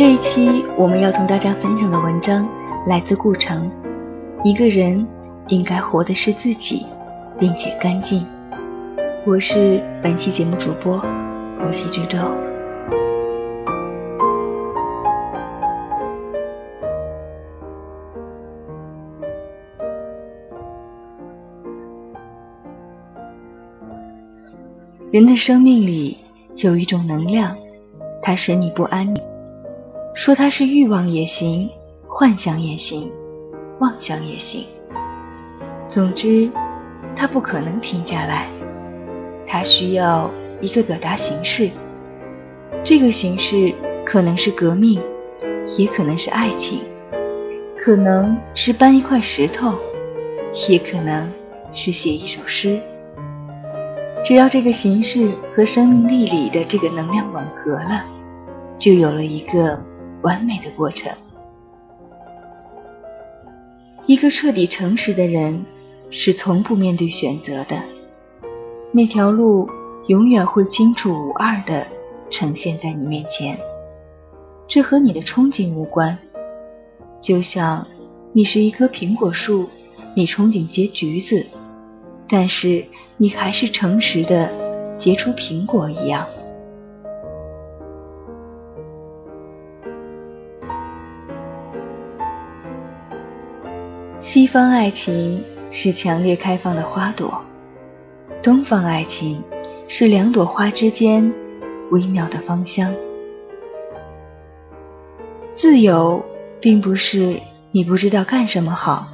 这一期我们要同大家分享的文章来自顾城。一个人应该活的是自己，并且干净。我是本期节目主播呼吸之舟。人的生命里有一种能量，它使你不安宁。说它是欲望也行，幻想也行，妄想也行。总之，它不可能停下来。它需要一个表达形式。这个形式可能是革命，也可能是爱情，可能是搬一块石头，也可能是写一首诗。只要这个形式和生命力里的这个能量吻合了，就有了一个完美的过程。一个彻底诚实的人是从不面对选择的，那条路永远会清楚无二的呈现在你面前。这和你的憧憬无关，就像你是一棵苹果树，你憧憬结橘子。但是你还是诚实的结出苹果一样。西方爱情是强烈开放的花朵，东方爱情是两朵花之间微妙的芳香。自由并不是你不知道干什么好。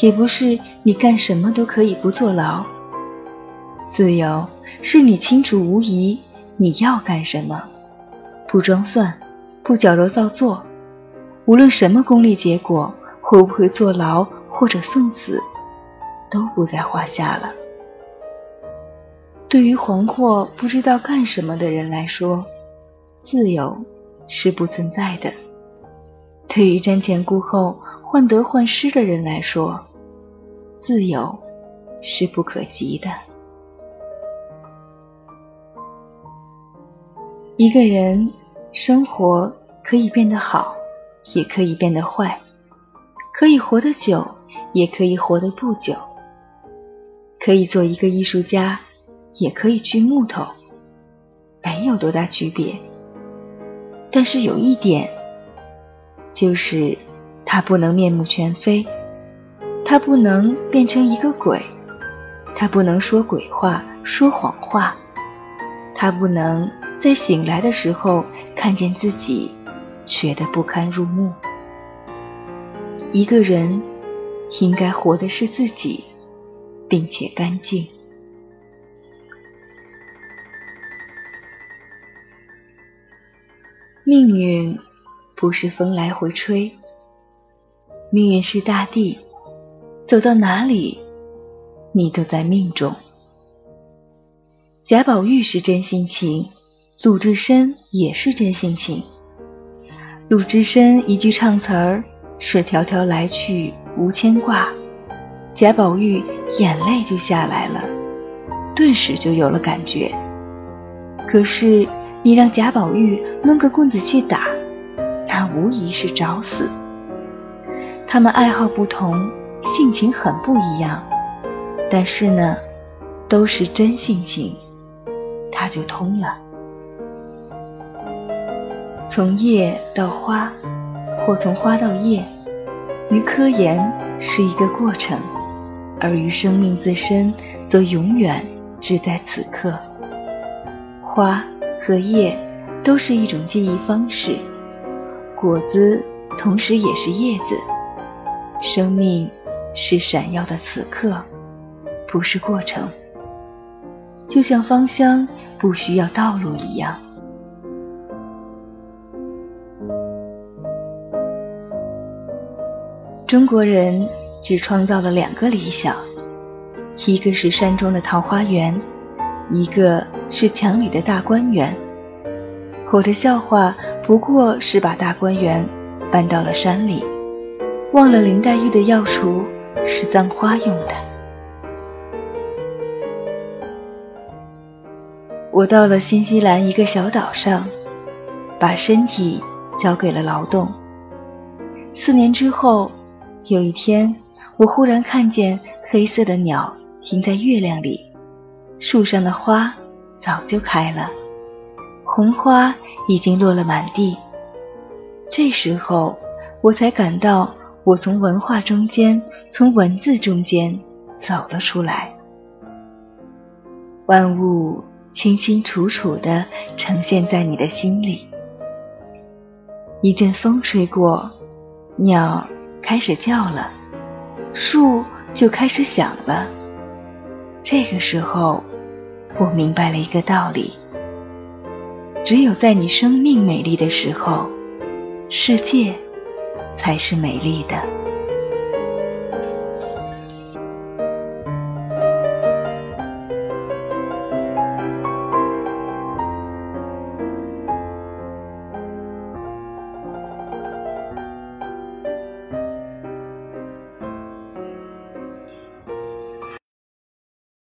也不是你干什么都可以不坐牢。自由是你清楚无疑你要干什么，不装蒜，不矫揉造作，无论什么功利结果，会不会坐牢或者送死，都不在话下了。对于惶惑不知道干什么的人来说，自由是不存在的。对于瞻前顾后、患得患失的人来说，自由是不可及的。一个人生活可以变得好，也可以变得坏；可以活得久，也可以活得不久；可以做一个艺术家，也可以锯木头，没有多大区别。但是有一点。就是他不能面目全非，他不能变成一个鬼，他不能说鬼话、说谎话，他不能在醒来的时候看见自己觉得不堪入目。一个人应该活的是自己，并且干净。命运。不是风来回吹，命运是大地，走到哪里，你都在命中。贾宝玉是真性情，鲁智深也是真性情。鲁智深一句唱词儿是“条条来去无牵挂”，贾宝玉眼泪就下来了，顿时就有了感觉。可是你让贾宝玉抡个棍子去打。那无疑是找死。他们爱好不同，性情很不一样，但是呢，都是真性情，他就通了。从叶到花，或从花到叶，于科研是一个过程，而于生命自身，则永远只在此刻。花和叶都是一种记忆方式。果子同时也是叶子，生命是闪耀的此刻，不是过程。就像芳香不需要道路一样。中国人只创造了两个理想，一个是山中的桃花源，一个是墙里的大观园。我的笑话不过是把大观园搬到了山里，忘了林黛玉的药橱是葬花用的。我到了新西兰一个小岛上，把身体交给了劳动。四年之后，有一天，我忽然看见黑色的鸟停在月亮里，树上的花早就开了，红花已经落了满地。这时候，我才感到我从文化中间，从文字中间走了出来。万物清清楚楚地呈现在你的心里。一阵风吹过。鸟开始叫了，树就开始响了。这个时候，我明白了一个道理：只有在你生命美丽的时候，世界才是美丽的。